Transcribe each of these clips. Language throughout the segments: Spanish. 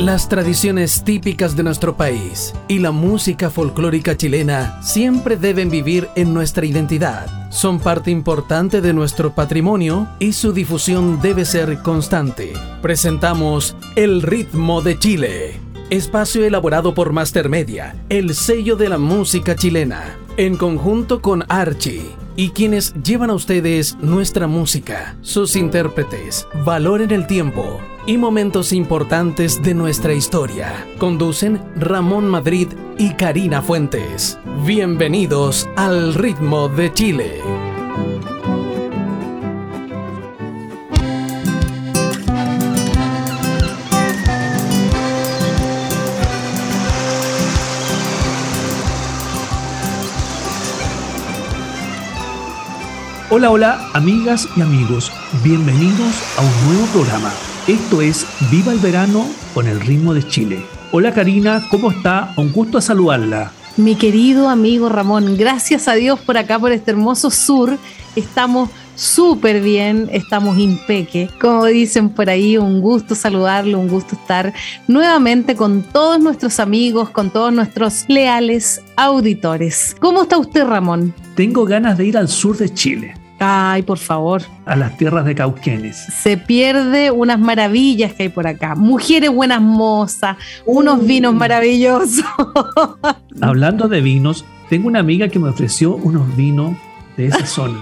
Las tradiciones típicas de nuestro país y la música folclórica chilena siempre deben vivir en nuestra identidad. Son parte importante de nuestro patrimonio y su difusión debe ser constante. Presentamos El ritmo de Chile. Espacio elaborado por Master Media, el sello de la música chilena, en conjunto con Archie y quienes llevan a ustedes nuestra música, sus intérpretes, valor en el tiempo y momentos importantes de nuestra historia. Conducen Ramón Madrid y Karina Fuentes. Bienvenidos al ritmo de Chile. Hola, hola, amigas y amigos. Bienvenidos a un nuevo programa. Esto es Viva el Verano con el ritmo de Chile. Hola Karina, ¿cómo está? Un gusto saludarla. Mi querido amigo Ramón, gracias a Dios por acá, por este hermoso sur. Estamos súper bien, estamos impeque. Como dicen por ahí, un gusto saludarlo, un gusto estar nuevamente con todos nuestros amigos, con todos nuestros leales auditores. ¿Cómo está usted, Ramón? Tengo ganas de ir al sur de Chile. Ay, por favor. A las tierras de Cauquenes. Se pierde unas maravillas que hay por acá. Mujeres buenas mozas, unos vinos maravillosos. Hablando de vinos, tengo una amiga que me ofreció unos vinos de esa zona.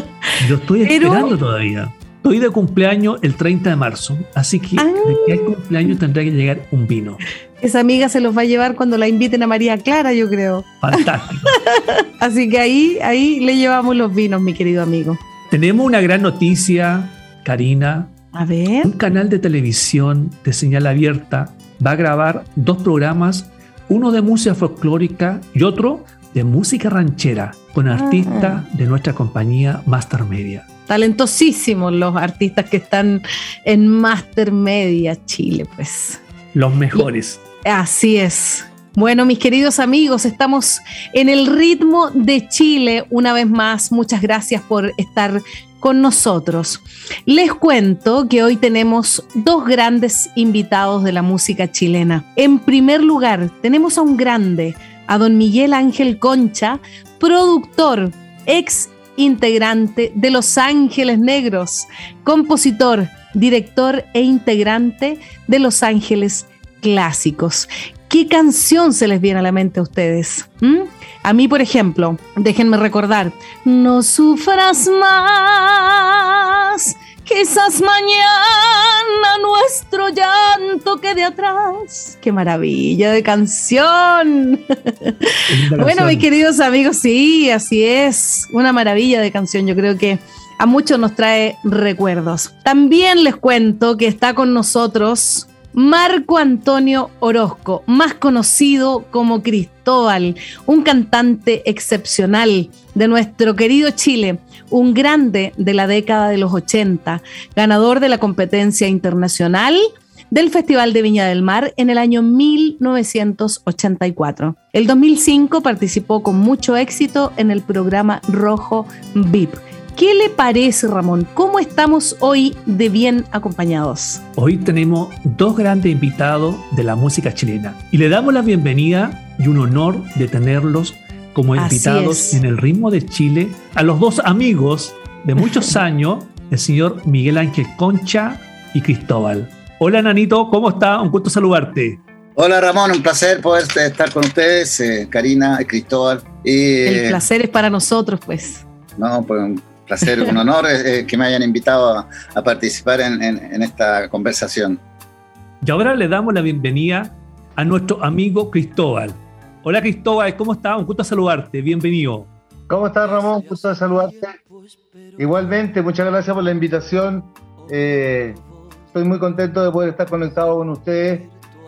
Yo estoy esperando todavía. Estoy de cumpleaños el 30 de marzo, así que de que hay cumpleaños tendrá que llegar un vino. Esa amiga se los va a llevar cuando la inviten a María Clara, yo creo. Fantástico. así que ahí, ahí le llevamos los vinos, mi querido amigo. Tenemos una gran noticia, Karina. A ver. Un canal de televisión de señal abierta va a grabar dos programas, uno de música folclórica y otro de música ranchera, con ah. artistas de nuestra compañía Master Media talentosísimos los artistas que están en Master Media Chile, pues. Los mejores. así es. Bueno, mis queridos amigos, estamos en el ritmo de Chile una vez más. Muchas gracias por estar con nosotros. Les cuento que hoy tenemos dos grandes invitados de la música chilena. En primer lugar, tenemos a un grande, a don Miguel Ángel Concha, productor, ex integrante de Los Ángeles Negros, compositor, director e integrante de Los Ángeles Clásicos. ¿Qué canción se les viene a la mente a ustedes? ¿Mm? A mí, por ejemplo, déjenme recordar, no sufras más Quizás mañana nuestro llanto quede atrás. ¡Qué maravilla de canción! bueno, mis queridos amigos, sí, así es. Una maravilla de canción. Yo creo que a muchos nos trae recuerdos. También les cuento que está con nosotros Marco Antonio Orozco, más conocido como Cristóbal, un cantante excepcional de nuestro querido Chile, un grande de la década de los 80, ganador de la competencia internacional del Festival de Viña del Mar en el año 1984. El 2005 participó con mucho éxito en el programa Rojo VIP ¿Qué le parece, Ramón? ¿Cómo estamos hoy de bien acompañados? Hoy tenemos dos grandes invitados de la música chilena y le damos la bienvenida y un honor de tenerlos como invitados en el ritmo de Chile a los dos amigos de muchos años, el señor Miguel Ángel Concha y Cristóbal. Hola Nanito, ¿cómo está? Un gusto saludarte. Hola Ramón, un placer poder estar con ustedes, eh, Karina, Cristóbal. el placer es para nosotros, pues. No, pues placer, un honor eh, eh, que me hayan invitado a, participar en, esta conversación. Y ahora le damos la bienvenida a nuestro amigo Cristóbal. Hola Cristóbal, ¿cómo estás? Un gusto saludarte, bienvenido. ¿Cómo estás Ramón? Un gusto saludarte. Igualmente, muchas gracias por la invitación. Eh, estoy muy contento de poder estar conectado con ustedes.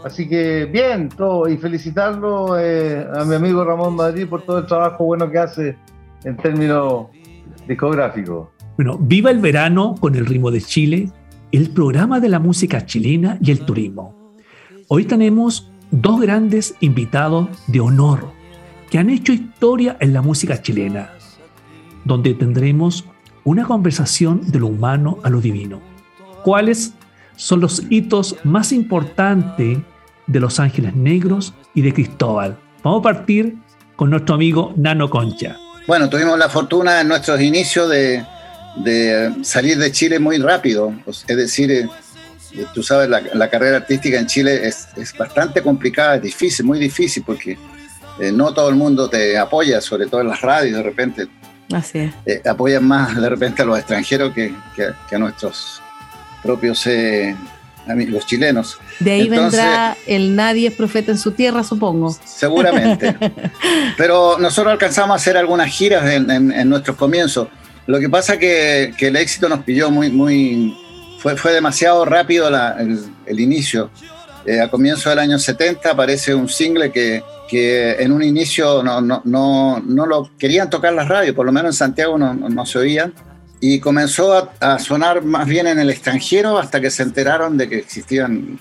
Así que bien, todo, y felicitarlo a mi amigo Ramón Madrid por todo el trabajo bueno que hace en términos discográfico. Bueno, viva el verano con el ritmo de Chile, el programa de la música chilena y el turismo. Hoy tenemos dos grandes invitados de honor que han hecho historia en la música chilena, donde tendremos una conversación de lo humano a lo divino. ¿Cuáles son los hitos más importantes de Los Ángeles Negros y de Cristóbal. Vamos a partir con nuestro amigo Nano Concha. Bueno, tuvimos la fortuna en nuestros inicios de, salir de Chile muy rápido. Es decir, eh, tú sabes, la, carrera artística en Chile es, bastante complicada, es difícil, muy difícil, porque eh, no todo el mundo te apoya, sobre todo en las radios, de repente. Así es. Eh, apoyan más de repente a los extranjeros que, a nuestros propios los chilenos. De ahí vendrá el nadie es profeta en su tierra, supongo. Seguramente. Pero nosotros alcanzamos a hacer algunas giras en, nuestros comienzos. Lo que pasa que, que el éxito nos pilló muy, muy, fue, fue demasiado rápido el, inicio. Eh, a comienzo del año 70 aparece un single que, que en un inicio no, no, no, no, lo querían tocar las radios, por lo menos en Santiago no, no se oían y comenzó a, sonar más bien en el extranjero hasta que se enteraron de que existían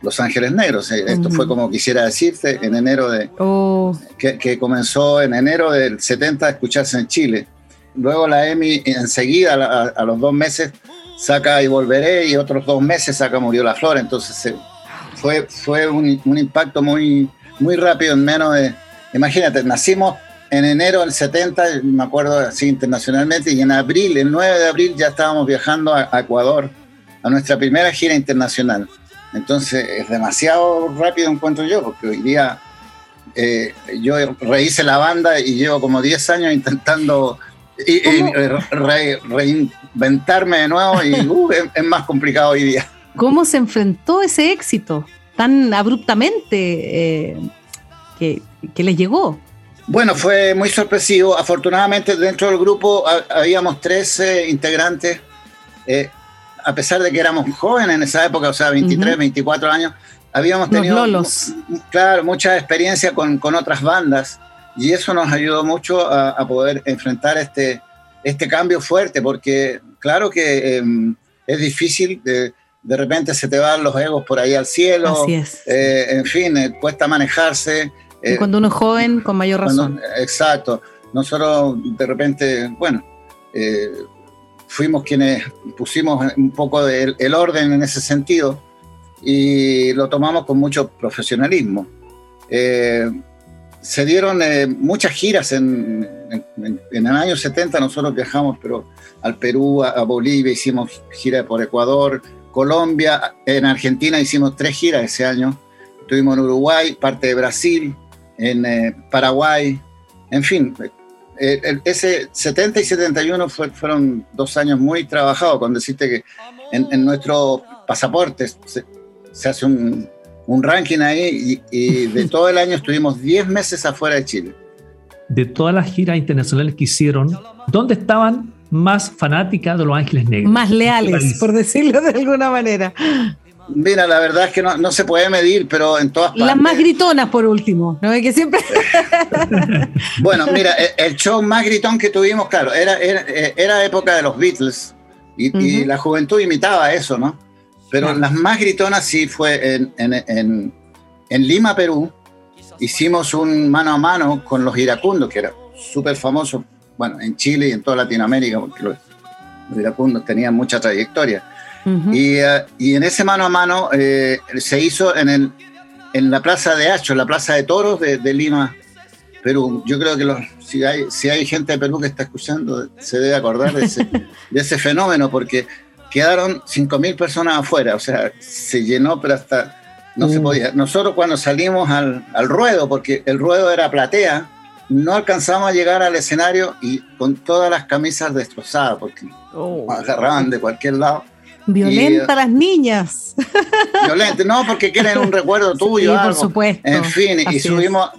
Los Ángeles Negros. Eh, esto fue como quisiera decirte, en enero de... Oh. Que, comenzó en enero del 70 a escucharse en Chile. Luego la EMI enseguida, a, los dos meses, saca Y Volveré y otros dos meses saca Murió la Flor. Entonces eh, fue, fue un, un, impacto muy, muy rápido en menos de... Imagínate, nacimos en enero del 70, me acuerdo así internacionalmente, y en abril, el 9 de abril, ya estábamos viajando a, Ecuador, a nuestra primera gira internacional. Entonces es demasiado rápido encuentro yo, porque hoy día eh, yo rehice la banda y llevo como 10 años intentando reinventarme de nuevo y uh, es, más complicado hoy día. ¿Cómo se enfrentó ese éxito tan abruptamente eh, que, que les llegó? Bueno, fue muy sorpresivo. Afortunadamente dentro del grupo habíamos 13 integrantes. Eh, a pesar de que éramos jóvenes en esa época, o sea, 23, 24 años, habíamos tenido claro, mucha experiencia con, otras bandas y eso nos ayudó mucho a, poder enfrentar este, este cambio fuerte, porque claro que em, es difícil, de, de, repente se te van los egos por ahí al cielo, Así es. Eh, en fin, eh, cuesta manejarse. Eh, cuando uno es joven, con mayor razón. exacto. Nosotros de repente, bueno, eh, fuimos quienes pusimos un poco de, el orden en ese sentido y lo tomamos con mucho profesionalismo. Eh, se dieron muchas giras en, el año 70, nosotros viajamos pero al Perú, a, Bolivia, hicimos gira por Ecuador, Colombia, en Argentina hicimos tres giras ese año, estuvimos en Uruguay, parte de Brasil, en eh, Paraguay, en fin. Eh, ese 70 y 71 fueron dos años muy trabajados, cuando deciste que en, nuestro pasaporte se, hace un, ranking ahí y, de todo el año estuvimos 10 meses afuera de Chile. De todas las giras internacionales que hicieron, ¿dónde estaban más fanáticas de Los Ángeles Negros? Más leales, por decirlo de alguna manera. Mira, la verdad es que no, se puede medir, pero en todas partes. Las más gritonas, por último, ¿no? Que siempre. bueno, mira, el show más gritón que tuvimos, claro, era, era, época de los Beatles y, la juventud imitaba eso, ¿no? Pero las más gritonas sí fue en, en, en, Lima, Perú. Hicimos un mano a mano con los iracundos, que era súper famoso, bueno, en Chile y en toda Latinoamérica, porque los iracundos tenían mucha trayectoria eh, y, en ese mano a mano eh, se hizo en, el, en la Plaza de Hacho, la Plaza de Toros de, Lima, Perú. Yo creo que los, si, hay, si hay gente de Perú que está escuchando, se debe acordar de ese, de ese fenómeno, porque quedaron 5.000 personas afuera, o sea, se llenó, pero hasta no se mm. podía. Nosotros cuando salimos al, al, ruedo, porque el ruedo era platea, no alcanzamos a llegar al escenario y con todas las camisas destrozadas, porque oh. agarraban de cualquier lado. Violenta las niñas. Violenta, no, porque quieren un recuerdo tuyo. Sí, por supuesto. En fin, y subimos.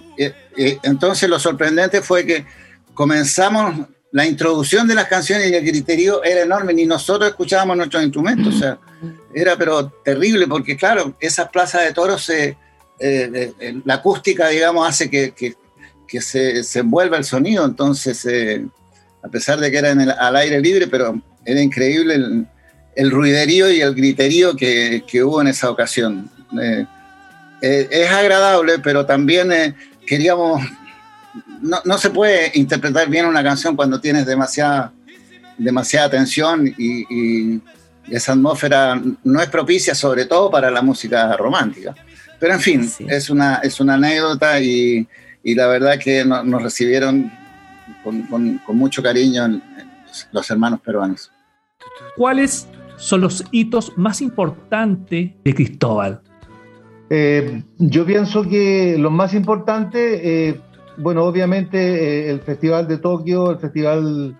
entonces lo sorprendente fue que comenzamos la introducción de las canciones y el criterio era enorme, ni nosotros escuchábamos nuestros instrumentos, o sea, era pero terrible, porque claro, esas plazas de toros, eh, eh, la acústica, digamos, hace que, que, que se, se, envuelva el sonido, entonces, eh, a pesar de que era en el, al aire libre, pero era increíble el, el ruiderío y el griterío que, hubo en esa ocasión. Eh, eh, es agradable, pero también eh, queríamos... No, se puede interpretar bien una canción cuando tienes demasiada, demasiada tensión y, esa atmósfera no es propicia sobre todo para la música romántica. Pero en fin, es, una, es una anécdota y, y la verdad que nos recibieron con, con, mucho cariño los hermanos peruanos. ¿Cuáles son los hitos más importantes de Cristóbal? Eh, yo pienso que lo más importante, eh, bueno, obviamente eh, el Festival de Tokio, el Festival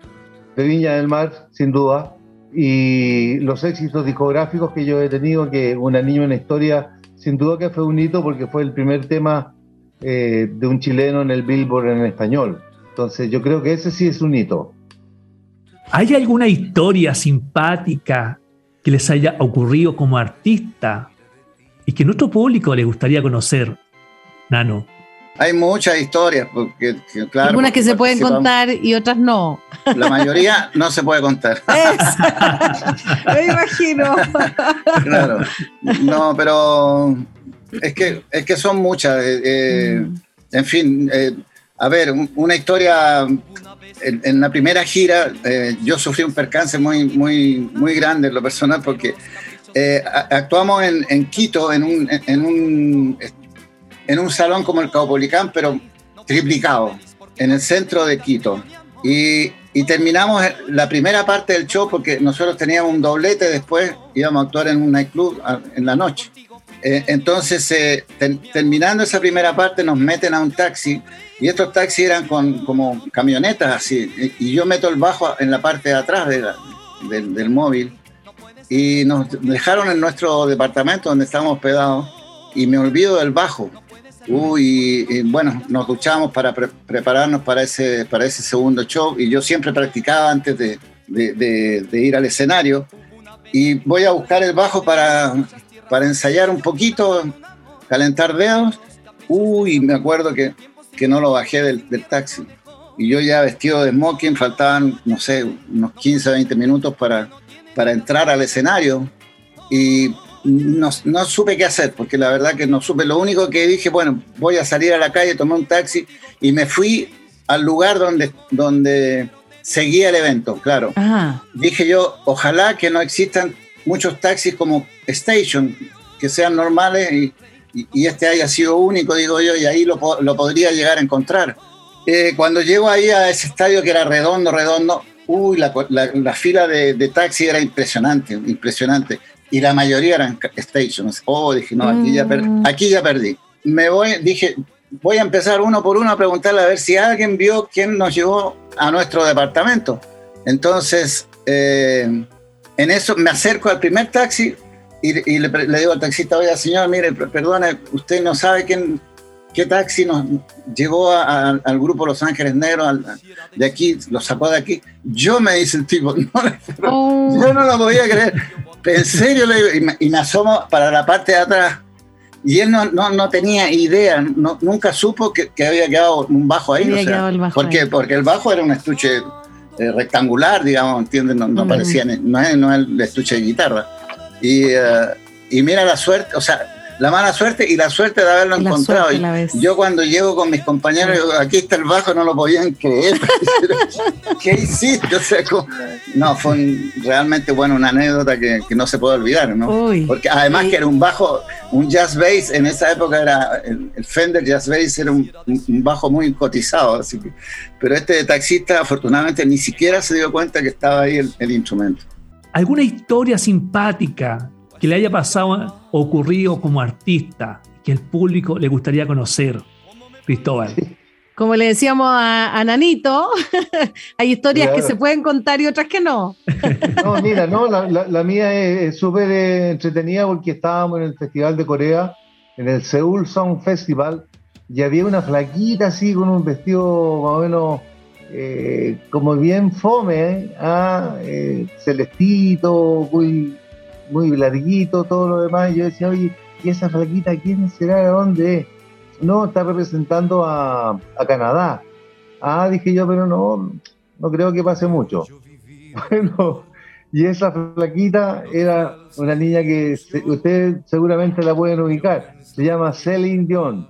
de Viña del Mar, sin duda, y los éxitos discográficos que yo he tenido, que Una Niña, una historia, sin duda que fue un hito porque fue el primer tema de un chileno en el Billboard en español. Entonces yo creo que ese sí es un hito. ¿Hay alguna historia simpática que les haya ocurrido como artista y que nuestro público le gustaría conocer, Nano? Hay muchas historias, porque, claro. Algunas que se pueden contar y otras no. La mayoría no se puede contar. Me imagino. Claro. No, pero es que, es que son muchas. Eh, eh, mm. En fin, eh, a ver, una historia. En, la primera gira, yo sufrí un percance muy, muy, muy grande en lo personal porque actuamos en, Quito en un, en un en un salón como el Caupolicán, pero triplicado, en el centro de Quito. Y, terminamos la primera parte del show porque nosotros teníamos un doblete, después íbamos a actuar en un nightclub en la noche. Eh, entonces, eh, terminando esa primera parte, nos meten a un taxi y estos taxis eran con, como camionetas así. Y yo meto el bajo en la parte de atrás del móvil y nos dejaron en nuestro departamento donde estábamos hospedados y me olvido del bajo Uy, y, bueno, nos duchamos para prepararnos para ese, para ese segundo show y yo siempre practicaba antes de, ir al escenario y voy a buscar el bajo para, para ensayar un poquito, calentar dedos. Uy, me acuerdo que, que no lo bajé del, del, taxi y yo ya vestido de smoking, faltaban, no sé, unos 15, 20 minutos para, para entrar al escenario y no, no, supe qué hacer, porque la verdad que no supe. Lo único que dije, bueno, voy a salir a la calle, tomé un taxi y me fui al lugar donde, donde seguía el evento, claro. Dije yo, ojalá que no existan muchos taxis como Station, que sean normales y, y, este haya sido único, digo yo, y ahí lo, lo podría llegar a encontrar. Eh, cuando llego ahí a ese estadio que era redondo, redondo, uy, la, la, fila de, de taxi era impresionante, impresionante y la mayoría eran stations. Oh, dije, no, aquí, ya, mm. aquí ya perdí. Me voy, dije, voy a empezar uno por uno a preguntarle a ver si alguien vio quién nos llevó a nuestro departamento. Entonces, eh, en eso me acerco al primer taxi y, le, digo al taxista, oiga, señor, mire, perdone, usted no sabe quién, qué taxi nos llevó al grupo Los Ángeles Negros, de aquí, lo sacó de aquí. Yo me dice el tipo, no, oh. yo no lo podía creer. En serio, le digo, y me, asomo para la parte de atrás. Y él no, no, no tenía idea, no, nunca supo que, que, había quedado un bajo ahí. Había quedado el bajo porque, porque el bajo era un estuche eh, rectangular, digamos, ¿entiendes? No, no parecía, no es, no es el estuche de guitarra. Y, eh, y mira la suerte, o sea, la mala suerte y la suerte de haberlo encontrado. yo cuando llego con mis compañeros, aquí está el bajo, no lo podían creer. ¿Qué hiciste? no, fue realmente bueno, una anécdota que, no se puede olvidar, ¿no? Porque además que era un bajo, un jazz bass, en esa época era el, Fender Jazz Bass era un, bajo muy cotizado, así que, pero este taxista afortunadamente ni siquiera se dio cuenta que estaba ahí el instrumento. ¿Alguna historia simpática que le haya pasado ocurrido como artista que el público le gustaría conocer, Cristóbal? Como le decíamos a, Nanito, hay historias que se pueden contar y otras que no. No, mira, no, la, mía es súper entretenida porque estábamos en el Festival de Corea, en el Seoul Song Festival, y había una flaquita así con un vestido más o menos eh, como bien fome, ¿eh? ah, eh, celestito, muy muy larguito, todo lo demás. Y yo decía, oye, ¿y esa flaquita quién será? ¿De dónde No, está representando a, a, Canadá. Ah, dije yo, pero no, no creo que pase mucho. Bueno, y esa flaquita era una niña que usted seguramente la pueden ubicar. Se llama Celine Dion.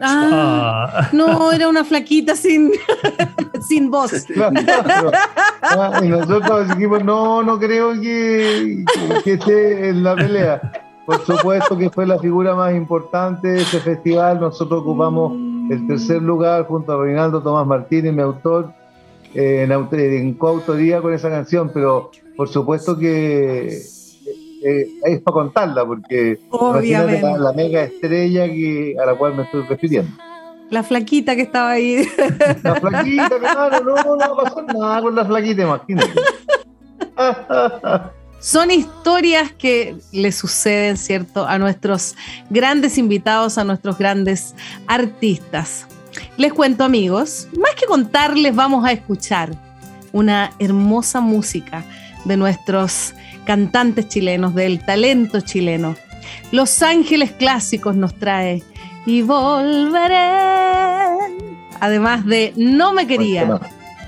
Ah, no, era una flaquita sin, sin voz. Ah, y nosotros dijimos, no, no creo que, que, esté en la pelea. Por supuesto que fue la figura más importante de ese festival. Nosotros ocupamos el tercer lugar junto a Reinaldo Tomás Martínez, mi autor, en, en coautoría con esa canción, pero por supuesto que eh, es para contarla, porque Obviamente. La, la, mega estrella que, a la cual me estoy refiriendo. La flaquita que estaba ahí. La flaquita, claro, no, no pasó nada con la flaquita, imagínate. Son historias que le suceden, ¿cierto?, a nuestros grandes invitados, a nuestros grandes artistas. Les cuento, amigos, más que contarles, vamos a escuchar una hermosa música de nuestros cantantes chilenos, del talento chileno. Los Ángeles Clásicos nos trae y volveré. Además de No me quería.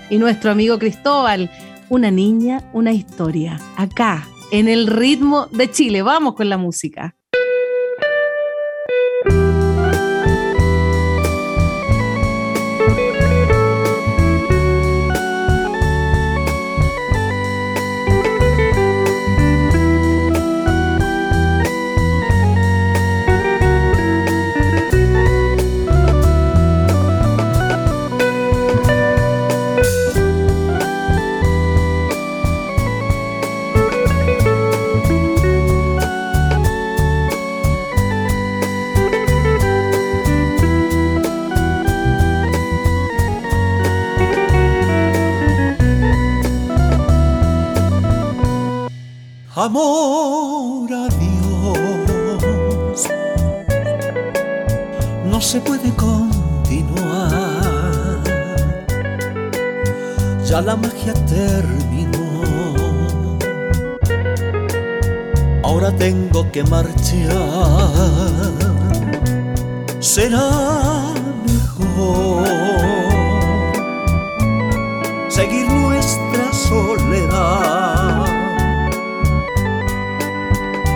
Y nuestro amigo Cristóbal, una niña, una historia. Acá, en el ritmo de Chile. Vamos con la música. Amor Dios no se puede continuar. Ya la magia terminó. Ahora tengo que marchar. Será mejor seguir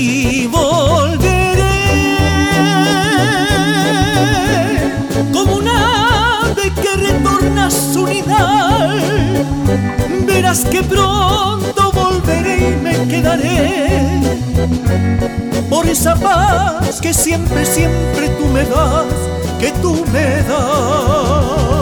y volveré como un ave que retorna a su nidal. Verás que pronto volveré y me quedaré por esa paz que siempre, siempre tú me das, que tú me das.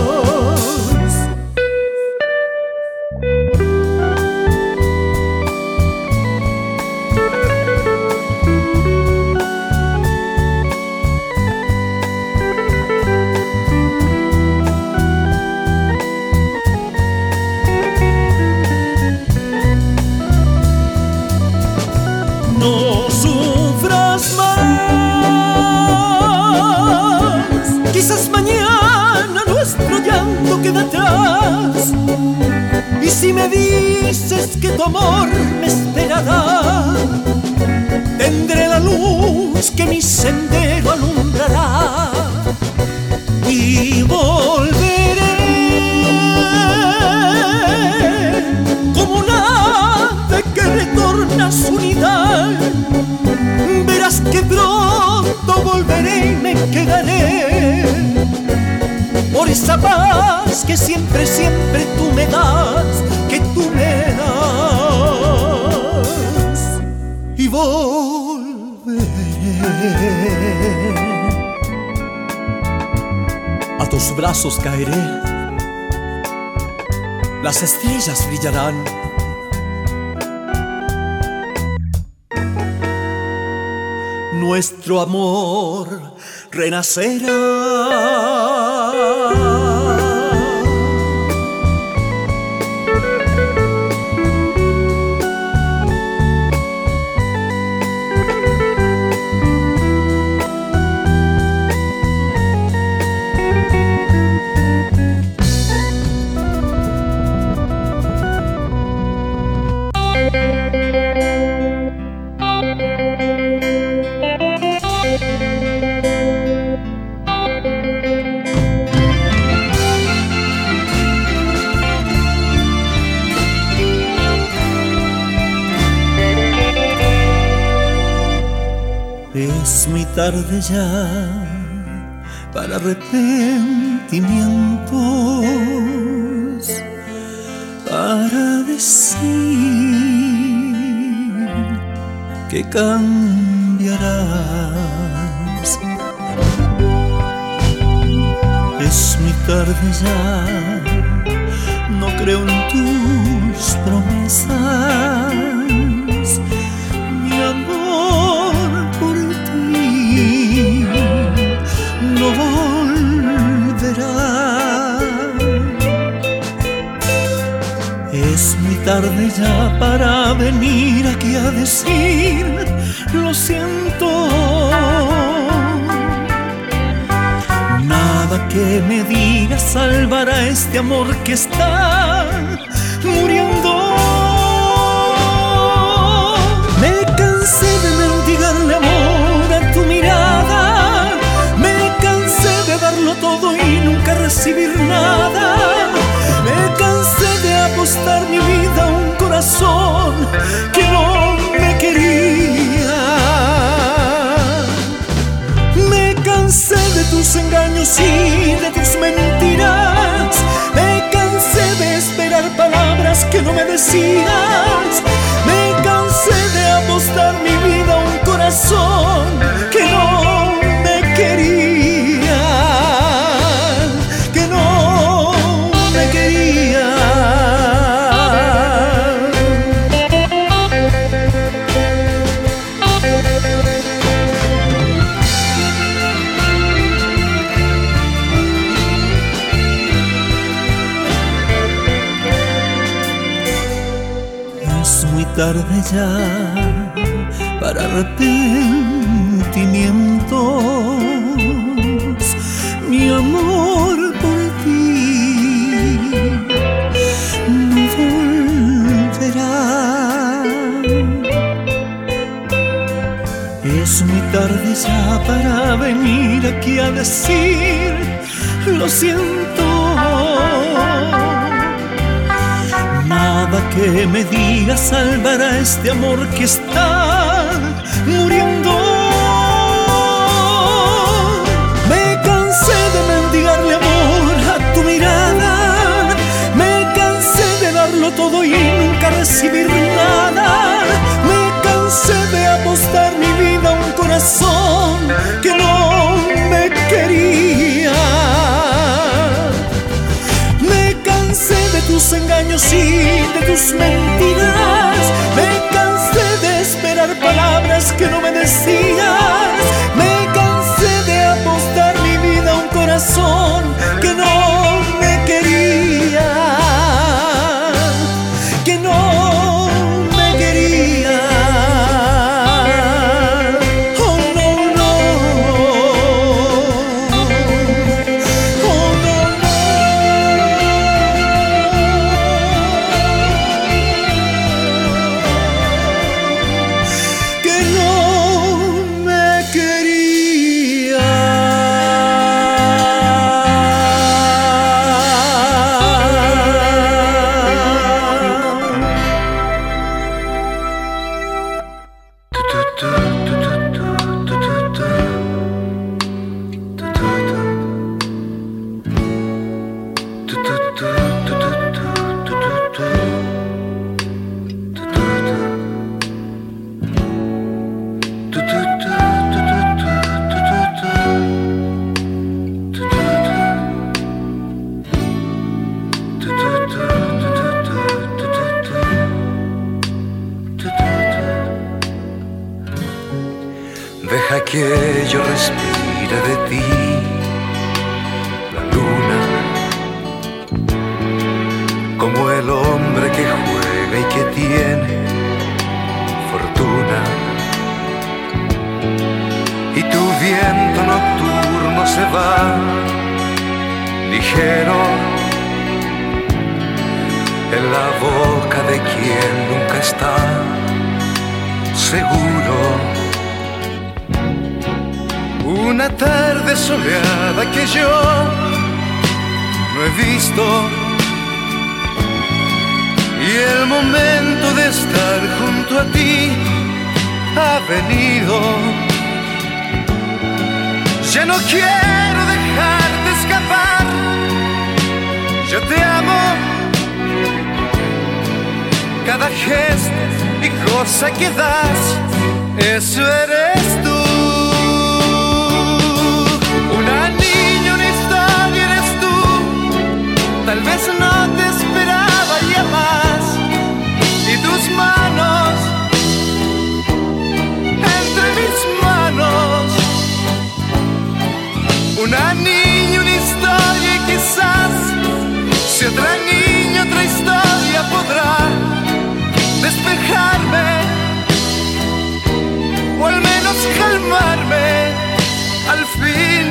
Queda atrás. Y si me dices que tu amor me esperará, tendré la luz que mi sendero alumbrará. Y volveré como un ave que retorna a su nidal. Verás que pronto volveré y me quedaré por esa paz que siempre, siempre tú me das, que tú me das. Y volveré. A tus brazos caeré, las estrellas brillarán. Nuestro amor renacerá. Tarde ya para arrepentimientos, para decir que cambiarás. Es muy tarde ya, no creo en tus promesas, tarde ya para venir aquí a decir lo siento. Nada que me diga salvará este amor que está muriendo. Me cansé de mendigarle amor a tu mirada. Me cansé de darlo todo y nunca recibir que no me quería. Me cansé de tus engaños y de tus mentiras. Me cansé de esperar palabras que no me decías. Para arrepentimientos, mi amor por ti no volverá. Es muy tarde ya para venir aquí a decir lo siento. Que me diga salvará este amor que está muriendo. Me cansé de mendigarle amor a tu mirada. Me cansé de darlo todo y nunca recibir nada. Me cansé de apostar mi vida a un corazón que no tus engaños y de tus mentiras. Me cansé de esperar palabras que no me decías. ha venido. Ya no quiero dejar de escapar, yo te amo. Cada gesto y cosa que das, eso eres tú. Una niña, una historia y quizás si otra niña, otra historia podrá despejarme o al menos calmarme al fin.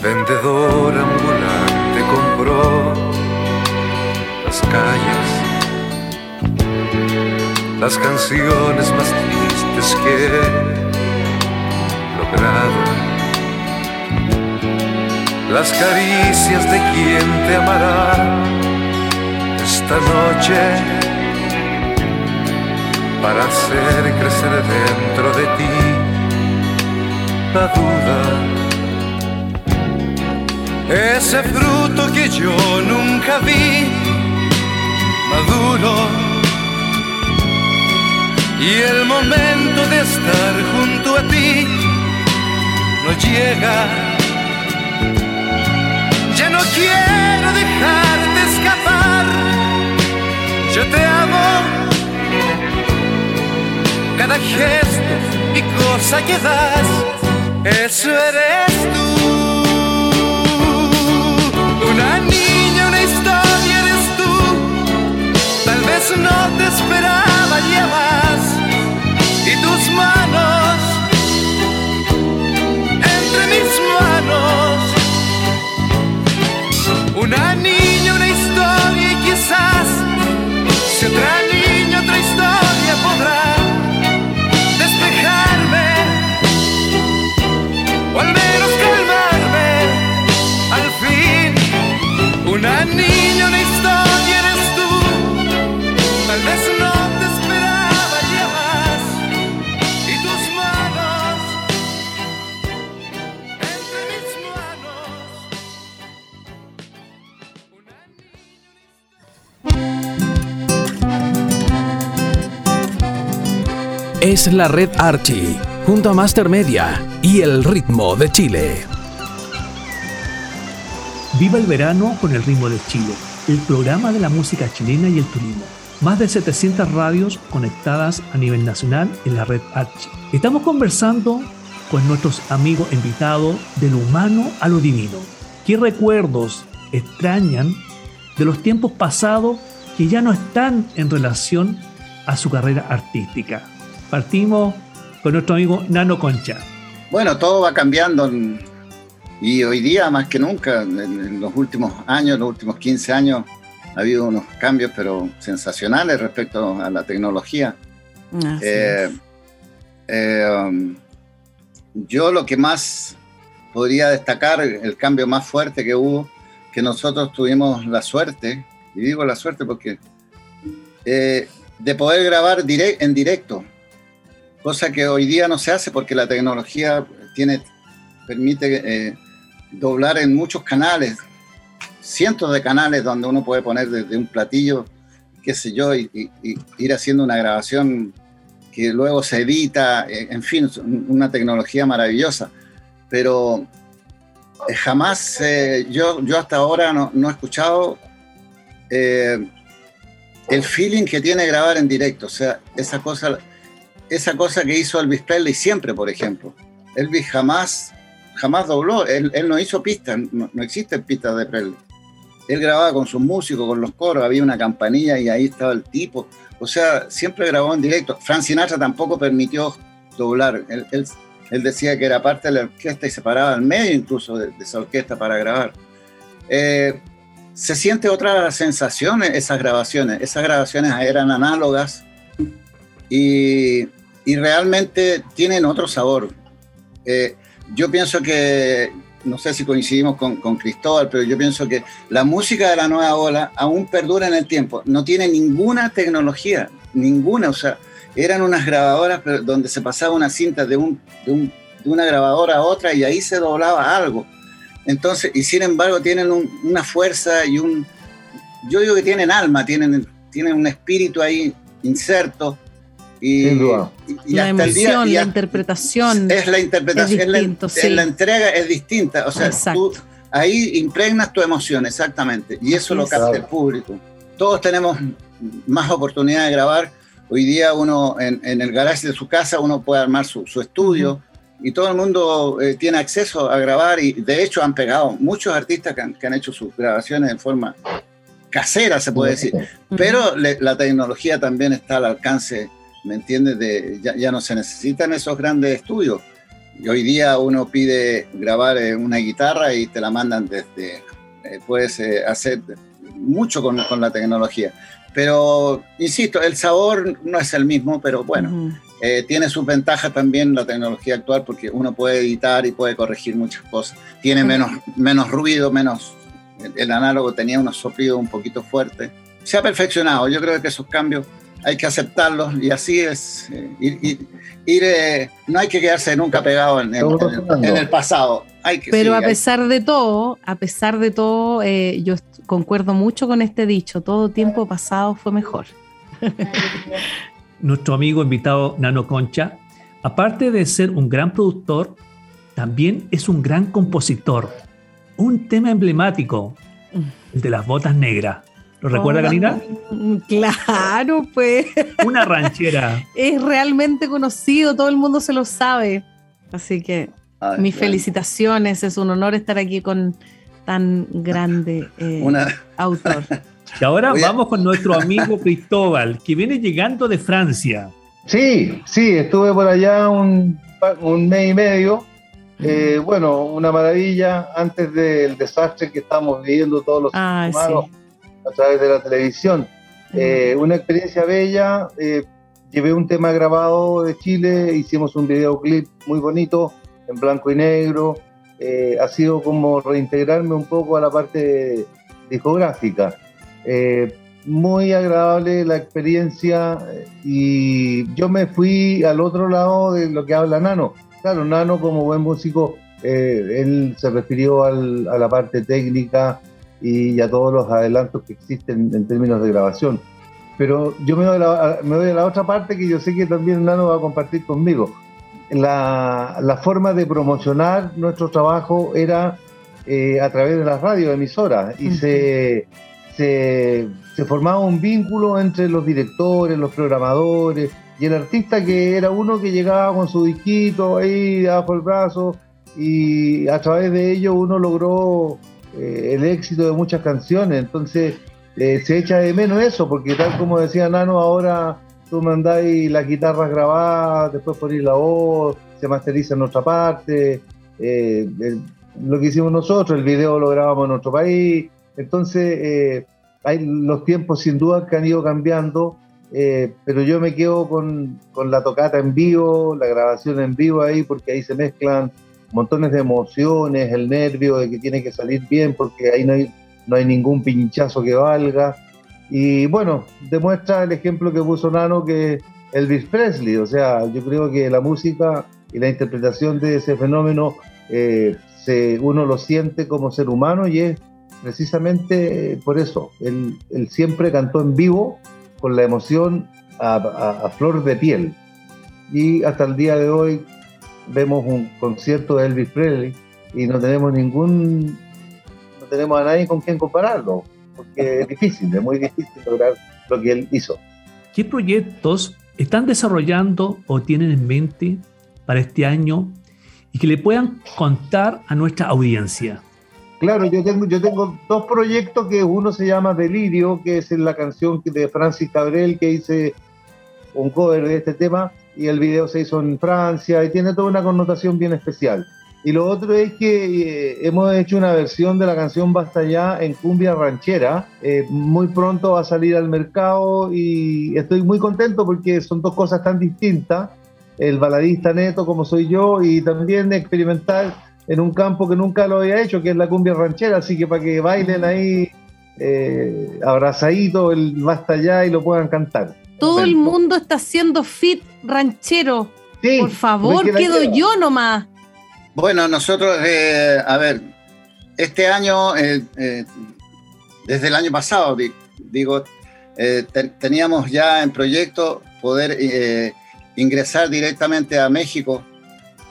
Vendedor ambulante compró las calles, las canciones más tristes que he logrado las caricias de quien te amará esta noche para hacer crecer dentro de ti la duda. Ese fruto que yo nunca vi maduro y el momento de estar junto a ti no llega quiero dejarte escapar. Yo te amo. Cada gesto y cosa que das, eso eres Es la red Archie, junto a Master Media y El Ritmo de Chile. Viva el verano con el ritmo de Chile, el programa de la música chilena y el turismo. Más de 700 radios conectadas a nivel nacional en la red Archie. Estamos conversando con nuestros amigos invitados de lo humano a lo divino. ¿Qué recuerdos extrañan de los tiempos pasados que ya no están en relación a su carrera artística? Partimos con nuestro amigo Nano Concha. Bueno, todo va cambiando y hoy día más que nunca, en, los últimos años, los últimos 15 años, ha habido unos cambios pero sensacionales respecto a la tecnología. Eh, eh, um, yo lo que más podría destacar, el cambio más fuerte que hubo, que nosotros tuvimos la suerte, y digo la suerte porque, eh, de poder grabar direct, en directo, cosa que hoy día no se hace porque la tecnología tiene, permite eh, doblar en muchos canales, cientos de canales donde uno puede poner desde un platillo, qué sé yo, y, ir haciendo una grabación que luego se edita, eh, en fin, una tecnología maravillosa. Pero eh, jamás, yo, yo hasta ahora no, no he escuchado el feeling que tiene grabar en directo. O sea, esa cosa, esa cosa que hizo Elvis Presley siempre, por ejemplo. Elvis jamás, jamás dobló, él, él no hizo pistas, no, no existen pistas de Presley. Él grababa con sus músicos, con los coros, había una campanilla y ahí estaba el tipo. O sea, siempre grabó en directo. Frank Sinatra tampoco permitió doblar. Él, él- decía que era parte de la orquesta y se paraba al medio incluso de, de esa orquesta para grabar. Eh, se siente otra sensación en esas grabaciones. Esas grabaciones eran análogas y, y realmente tienen otro sabor. Eh, yo pienso que, no sé si coincidimos con, con Cristóbal, pero yo pienso que la música de la nueva ola aún perdura en el tiempo. No tiene ninguna tecnología, ninguna. O sea, eran unas grabadoras donde se pasaba una cinta de un, de un, de una grabadora a otra y ahí se doblaba algo. Entonces, y sin embargo tienen una fuerza y un, yo digo que tienen alma, tienen, tienen un espíritu ahí inserto. Y, la emoción, la interpretación. Es la interpretación, es, la, entrega es distinta. O sea, tú ahí impregnas tu emoción, exactamente. Y eso lo capta el público. Todos tenemos más oportunidad de grabar. Hoy día uno en, el garage de su casa uno puede armar su, estudio y todo el mundo eh, tiene acceso a grabar y de hecho han pegado muchos artistas que han, hecho sus grabaciones en forma casera, se puede decir. Pero la tecnología también está al alcance, ¿me entiendes? De, ya, no se necesitan esos grandes estudios. Y hoy día uno pide grabar eh, una guitarra y te la mandan desde, eh, puedes hacer mucho con, con, la tecnología. Pero, insisto, el sabor no es el mismo, pero bueno, eh, tiene sus ventajas también la tecnología actual porque uno puede editar y puede corregir muchas cosas. Tiene menos, menos ruido, menos... El, análogo tenía unos soplidos un poquito fuertes. Se ha perfeccionado, yo creo que esos cambios hay que aceptarlos y así es eh, ir, eh, no hay que quedarse nunca pegado en, el pasado. Hay que, Pero a pesar de todo, a pesar de todo, yo concuerdo mucho con este dicho, todo tiempo pasado fue mejor. Nuestro amigo invitado Nano Concha, aparte de ser un gran productor, también es un gran compositor. Un tema emblemático, el de las botas negras. ¿Lo recuerda, Karina? Claro, pues. Una ranchera. es realmente conocido, todo el mundo se lo sabe. Así que mis felicitaciones, es un honor estar aquí con, tan grande eh, autor. Y ahora vamos con nuestro amigo Cristóbal, que viene llegando de Francia. Sí, sí, estuve por allá un, mes y medio. Eh, bueno, una maravilla antes del desastre que estamos viviendo todos los ah, humanos a través de la televisión. Eh, una experiencia bella. llevé un tema grabado de Chile, hicimos un videoclip muy bonito en blanco y negro. Eh, ha sido como reintegrarme un poco a la parte discográfica. Eh, muy agradable la experiencia eh, y yo me fui al otro lado de lo que habla Nano. Claro, Nano como buen músico, él se refirió a la parte técnica y a todos los adelantos que existen en términos de grabación. Pero yo me me voy a la otra parte que yo sé que también Nano va a compartir conmigo la, forma de promocionar nuestro trabajo era eh, a través de las radioemisoras y se, se, formaba un vínculo entre los directores, los programadores y el artista que era uno que llegaba con su disquito ahí abajo el brazo y a través de ello uno logró eh, el éxito de muchas canciones. Entonces eh, se echa de menos eso, porque tal como decía Nano, ahora tú mandáis las guitarras grabadas, después ponéis la voz, se masteriza en otra parte, eh, lo que hicimos nosotros, el video lo grabamos en otro país, entonces hay los tiempos sin duda que han ido cambiando, pero yo me quedo con, con, la tocata en vivo, la grabación en vivo ahí, porque ahí se mezclan montones de emociones, el nervio de que tiene que salir bien, porque ahí no hay, no hay ningún pinchazo que valga. Y bueno, demuestra el ejemplo que puso Nano que Elvis Presley, o sea, yo creo que la música y la interpretación de ese fenómeno eh, se, uno lo siente como ser humano y es precisamente por eso. Él, siempre cantó en vivo con la emoción a, flor de piel. Y hasta el día de hoy vemos un concierto de Elvis Presley y no tenemos ningún, no tenemos a nadie con quien compararlo porque es difícil, es muy difícil lograr lo que él hizo. ¿Qué proyectos están desarrollando o tienen en mente para este año y que le puedan contar a nuestra audiencia? Claro, yo tengo, yo tengo dos proyectos que uno se llama Delirio, que es la canción de Francis Cabrel que hice un cover de este tema y el video se hizo en Francia y tiene toda una connotación bien especial. Y lo otro es que eh, hemos hecho una versión de la canción Basta Ya en cumbia ranchera. Eh, muy pronto va a salir al mercado y estoy muy contento porque son dos cosas tan distintas. El baladista neto como soy yo y también experimentar en un campo que nunca lo había hecho, que es la cumbia ranchera. Así que para que bailen ahí eh, abrazadito el Basta Ya y lo puedan cantar. Todo el mundo está haciendo fit ranchero. Por favor, quedo yo nomás. Bueno, nosotros, eh, a ver, este año, eh, eh, desde el año pasado, digo, teníamos ya en proyecto poder ingresar directamente a México,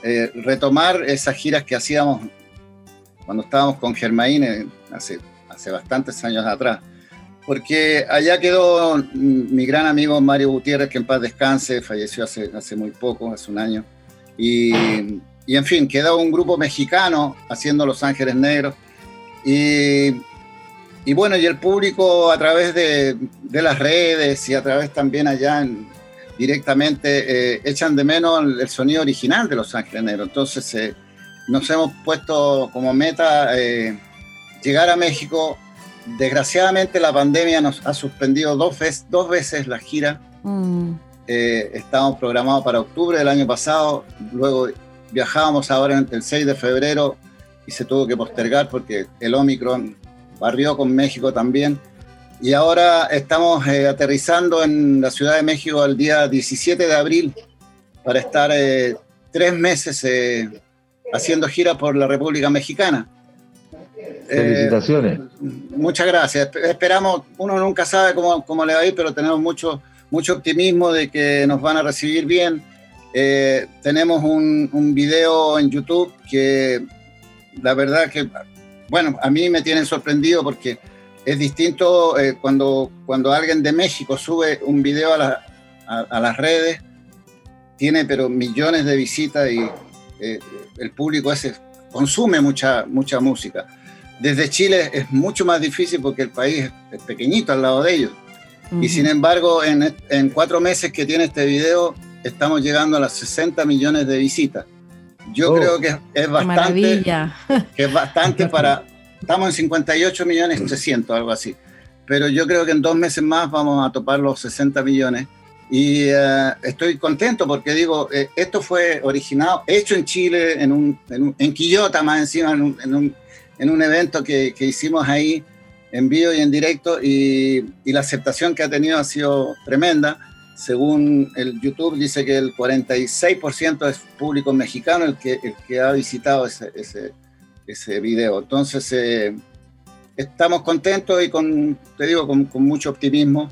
retomar esas giras que hacíamos cuando estábamos con Germain hace, hace bastantes años atrás. Porque allá quedó mi gran amigo Mario Gutiérrez, que en paz descanse, falleció hace, hace muy poco, hace un año. Y y en fin, quedó un grupo mexicano haciendo Los Ángeles Negros. Y, y bueno, y el público a través de, de, las redes y a través también allá directamente eh, echan de menos el, sonido original de Los Ángeles Negros. Entonces eh, nos hemos puesto como meta eh, llegar a México. Desgraciadamente la pandemia nos ha suspendido dos, veces, dos veces la gira. Mm. estábamos programados para octubre del año pasado, luego viajábamos ahora el 6 de febrero y se tuvo que postergar porque el Omicron barrió con México también. Y ahora estamos eh, aterrizando en la Ciudad de México el día 17 de abril para estar eh, tres meses eh, haciendo gira por la República Mexicana. Felicitaciones. muchas gracias. Esperamos, uno nunca sabe cómo, cómo le va a ir, pero tenemos mucho, mucho optimismo de que nos van a recibir bien eh, tenemos un, un, video en YouTube que la verdad que, bueno, a mí me tiene sorprendido porque es distinto eh, cuando, cuando alguien de México sube un video a, a, las redes, tiene pero millones de visitas y eh, el público ese consume mucha, mucha música. Desde Chile es mucho más difícil porque el país es pequeñito al lado de ellos. Y sin embargo, en, en cuatro meses que tiene este video, estamos llegando a las 60 millones de visitas. Yo oh. creo que es bastante, que es bastante para, estamos en 58 millones 300, algo así. Pero yo creo que en dos meses más vamos a topar los 60 millones. Y eh, estoy contento porque digo, eh, esto fue originado, hecho en Chile, en, un, en, Quillota más encima, en un, en un, en un evento que, que, hicimos ahí en vivo y en directo y, y la aceptación que ha tenido ha sido tremenda según el YouTube, dice que el 46% es público mexicano el que, el que ha visitado ese, ese, video. Entonces, eh, estamos contentos y con, te digo, con, con mucho optimismo.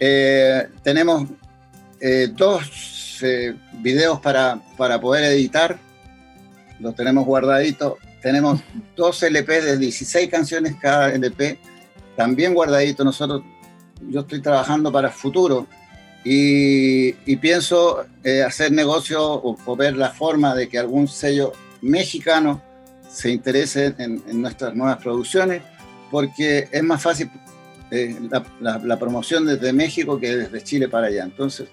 Eh, tenemos eh, dos videos para, para poder editar, los tenemos guardaditos. Tenemos dos LP de 16 canciones cada LP, también guardaditos. Nosotros, yo estoy trabajando para el futuro y, pienso eh, hacer negocio o, ver la forma de que algún sello mexicano se interese en, nuestras nuevas producciones, porque es más fácil eh, la, promoción desde México que desde Chile para allá. Entonces,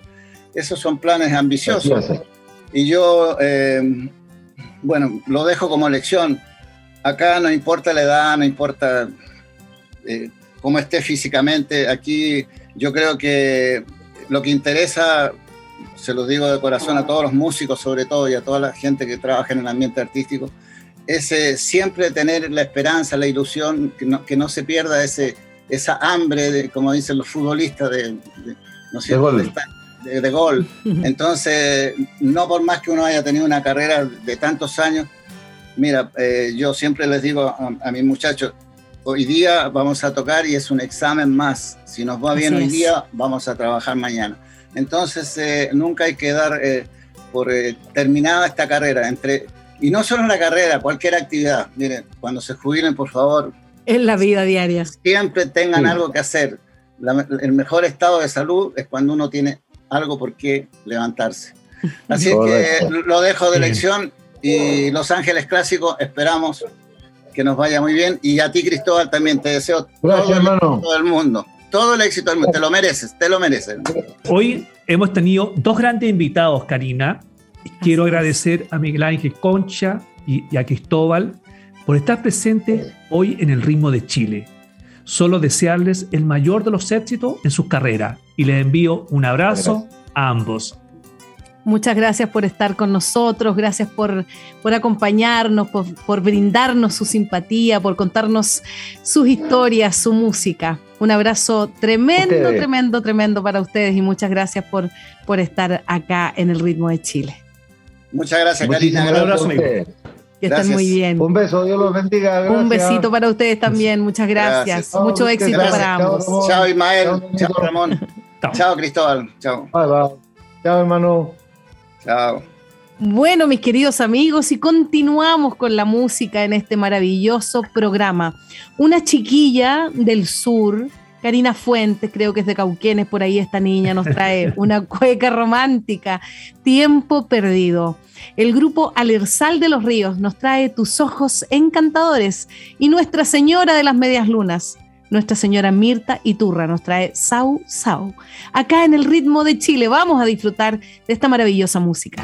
esos son planes ambiciosos. Y yo, eh, bueno, lo dejo como lección. Acá no importa la edad, no importa cómo esté físicamente. Aquí yo creo que lo que interesa, se los digo de corazón a todos los músicos sobre todo y a toda la gente que trabaja en el ambiente artístico, es eh, siempre tener la esperanza, la ilusión, que no, que no se pierda ese, esa hambre, de, como dicen los futbolistas, de, ¿no de gol. De, gol. Entonces, no por más que uno haya tenido una carrera de tantos años, mira, eh, yo siempre les digo a, a mis muchachos, hoy día vamos a tocar y es un examen más. Si nos va bien hoy día, vamos a trabajar mañana. Entonces, eh, nunca hay que dar eh, por eh, terminada esta carrera. Entre, y no solo en la carrera, cualquier actividad. Miren, cuando se jubilen, por favor. En la vida diaria. Siempre tengan algo que hacer. el mejor estado de salud es cuando uno tiene algo por qué levantarse. Así que lo dejo de lección y Los Ángeles Clásicos esperamos que nos vaya muy bien. Y a ti, Cristóbal, también te deseo todo, el, mundo. Todo el éxito del mundo. Te lo mereces, te lo mereces. Hoy hemos tenido dos grandes invitados, Karina. Quiero agradecer a Miguel Ángel Concha y, a Cristóbal por estar presentes hoy en el ritmo de Chile. Solo desearles el mayor de los éxitos en sus carreras y les envío un abrazo a ambos. Muchas gracias por estar con nosotros, gracias por, por acompañarnos, por, por brindarnos su simpatía, por contarnos sus historias, su música. Un abrazo tremendo, tremendo, tremendo para ustedes y muchas gracias por, por estar acá en el Ritmo de Chile. Muchas gracias, Karina. Un abrazo, amigo. Que estén muy bien. Un beso, Dios los bendiga. Un besito para ustedes también, muchas gracias. gracias. Mucho éxito para ambos. Chao, Ismael. Chao, Ramón. Chao. Cristóbal. Chao. Chao, hermano. Chao. Bueno, mis queridos amigos, y continuamos con la música en este maravilloso programa. Una chiquilla del sur, Karina Fuentes, creo que es de Cauquenes, por ahí esta niña nos trae una cueca romántica, Tiempo Perdido. El grupo Alersal de los Ríos nos trae Tus Ojos Encantadores y Nuestra Señora de las Medias Lunas. Nuestra señora Mirta Iturra nos trae Sau Sau. Acá en el ritmo de Chile vamos a disfrutar de esta maravillosa música.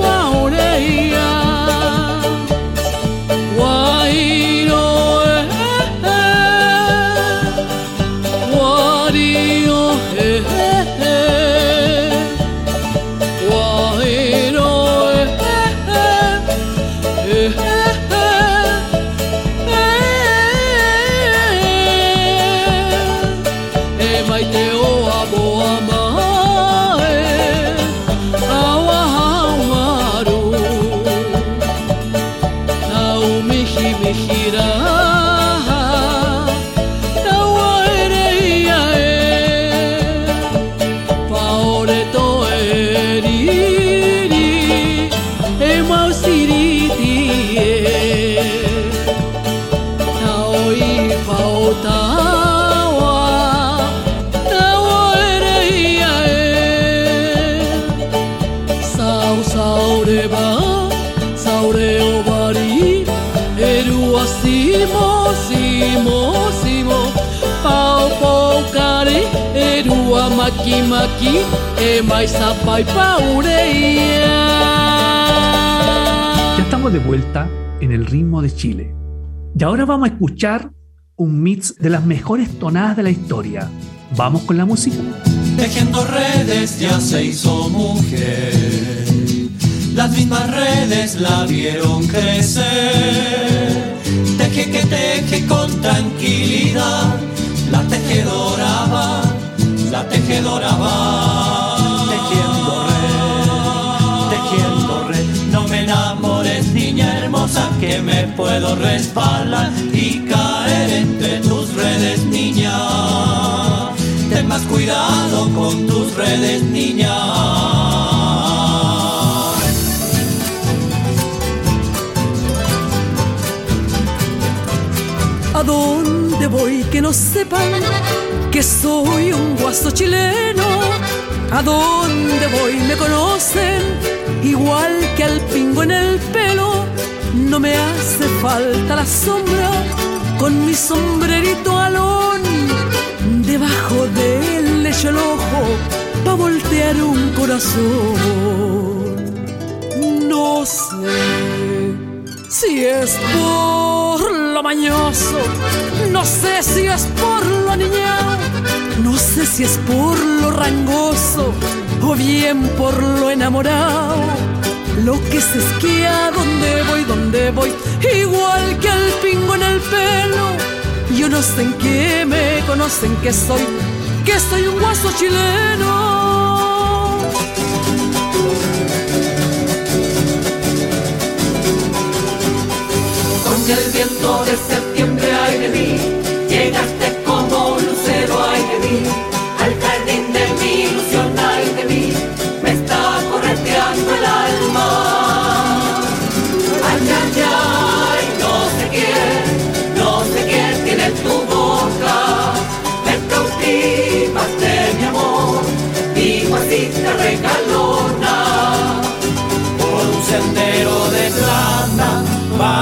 paure ia E sa pai pau reia Ya estamos de vuelta en el ritmo de Chile. Y ahora vamos a escuchar un mix de las mejores tonadas de la historia. ¿Vamos con la música? Tejiendo redes ya se hizo mujer. Las mismas redes la vieron crecer. Teje que teje con tranquilidad. La tejedora va, la tejedora va. Tejiendo red, tejiendo red. No me enamores, niña hermosa, que me puedo resbalar y caer entre tus redes, niña. Ten más cuidado con tus redes, niña. ¿A dónde voy que no sepan que soy un guaso chileno? ¿A dónde voy me conocen igual que al pingo en el pelo? No me hace falta la sombra con mi sombrerito alón debajo del lecho el ojo pa voltear un corazón. No sé si es por lo no sé si es por lo niñado, no sé si es por lo rangoso o bien por lo enamorado. Lo que se esquía, donde voy, donde voy, igual que el pingo en el pelo. Yo no sé en qué me conocen que soy, que soy un guaso chileno. El viento de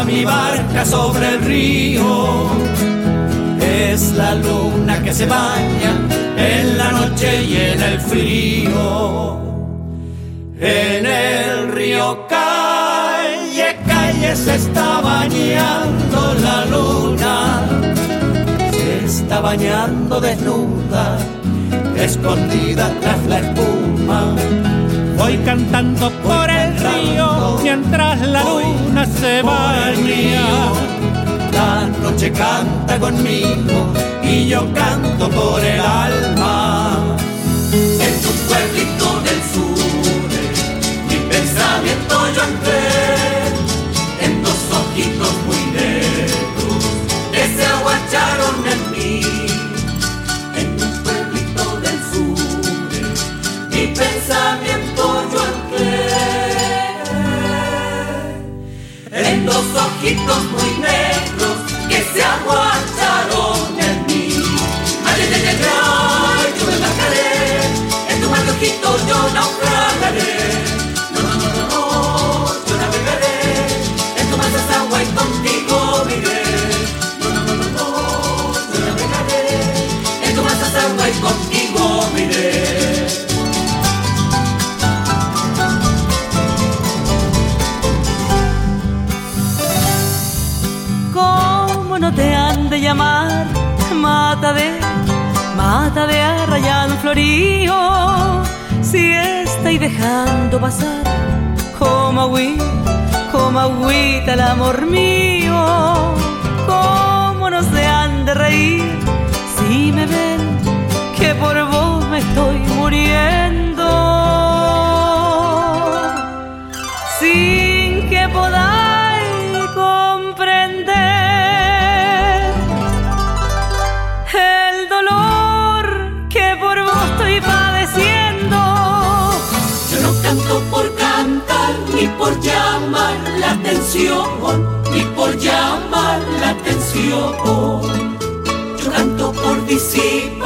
blanca sobre el río. Es la luna que se baña en la noche y en el frío. En el río calle, calle se está bañando la luna. Se está bañando desnuda, escondida tras la espuma. Voy cantando por el mientras la luna se baña. La noche canta conmigo y yo canto por el alma. En tu pueblito del sur, mi pensamiento yo entré en dos ojitos muy negros que se aguacharon en mí. Ojitos muy dejando pasar, como agüita, como agüita el amor mío. ¿Cómo no se han de reír si me ven que por vos me estoy muriendo? Sin que podáis la atención, ni por llamar la atención. Yo canto por disipar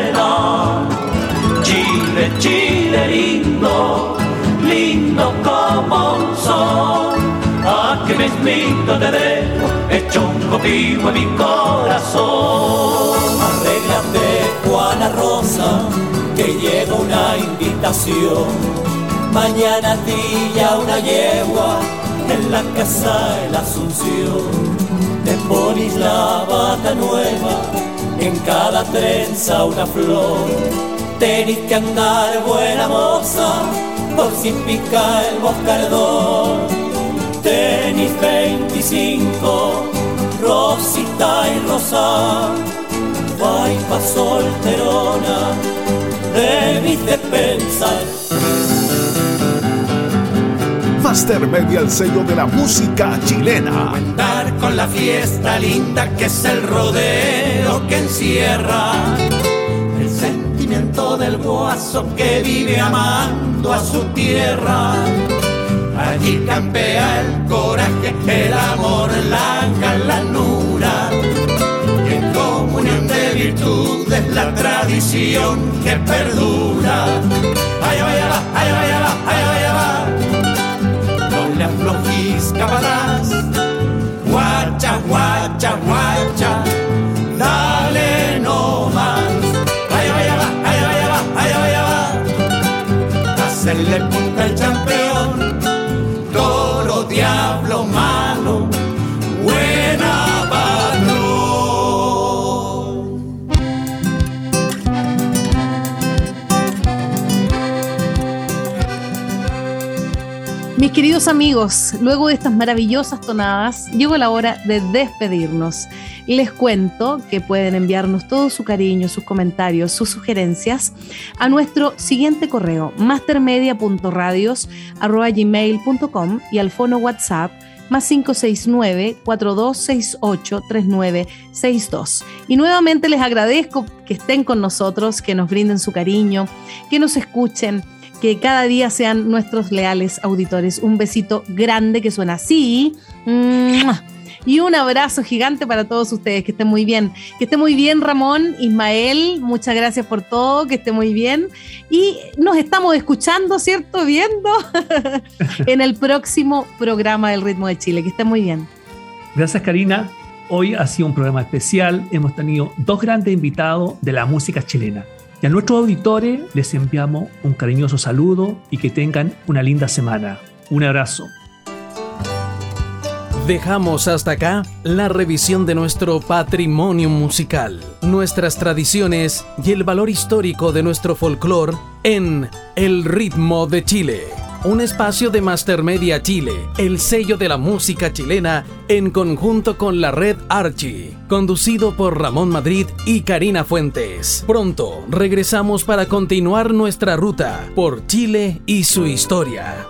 Lindo, lindo como un sol. A que mismito te dejo, hecho un copio en mi corazón. Arréglate, Juana Rosa, que llega una invitación. Mañana día una yegua en la casa de la Asunción. Te pones la bata nueva, en cada trenza una flor. Tenés que andar buena moza, por si pica el boscardón. Tenis 25, Rosita y Rosa, guaypa solterona, debís de pensar. Master Media, el sello de la música chilena. Andar con la fiesta linda que es el rodeo que encierra sentimiento del guaso que vive amando a su tierra. Allí campea el coraje, el amor, la galanura. Y en comunión de virtudes la tradición que perdura. Allá vaya va, allá vaya va, allá vaya va. No le aflojís capataz. Guacha, guacha, guacha. Va. Hacerle queridos amigos, luego de estas maravillosas tonadas, llegó la hora de despedirnos. Les cuento que pueden enviarnos todo su cariño, sus comentarios, sus sugerencias a nuestro siguiente correo, mastermedia.radios.gmail.com y al fono WhatsApp más 569-4268-3962. Y nuevamente les agradezco que estén con nosotros, que nos brinden su cariño, que nos escuchen que cada día sean nuestros leales auditores. Un besito grande que suena así. Y un abrazo gigante para todos ustedes. Que estén muy bien. Que esté muy bien, Ramón, Ismael. Muchas gracias por todo. Que esté muy bien. Y nos estamos escuchando, ¿cierto? Viendo en el próximo programa del Ritmo de Chile. Que esté muy bien. Gracias, Karina. Hoy ha sido un programa especial. Hemos tenido dos grandes invitados de la música chilena. Y a nuestros auditores les enviamos un cariñoso saludo y que tengan una linda semana. Un abrazo. Dejamos hasta acá la revisión de nuestro patrimonio musical, nuestras tradiciones y el valor histórico de nuestro folclore en El ritmo de Chile un espacio de Master Media Chile, el sello de la música chilena, en conjunto con la red Archie, conducido por Ramón Madrid y Karina Fuentes. Pronto regresamos para continuar nuestra ruta por Chile y su historia.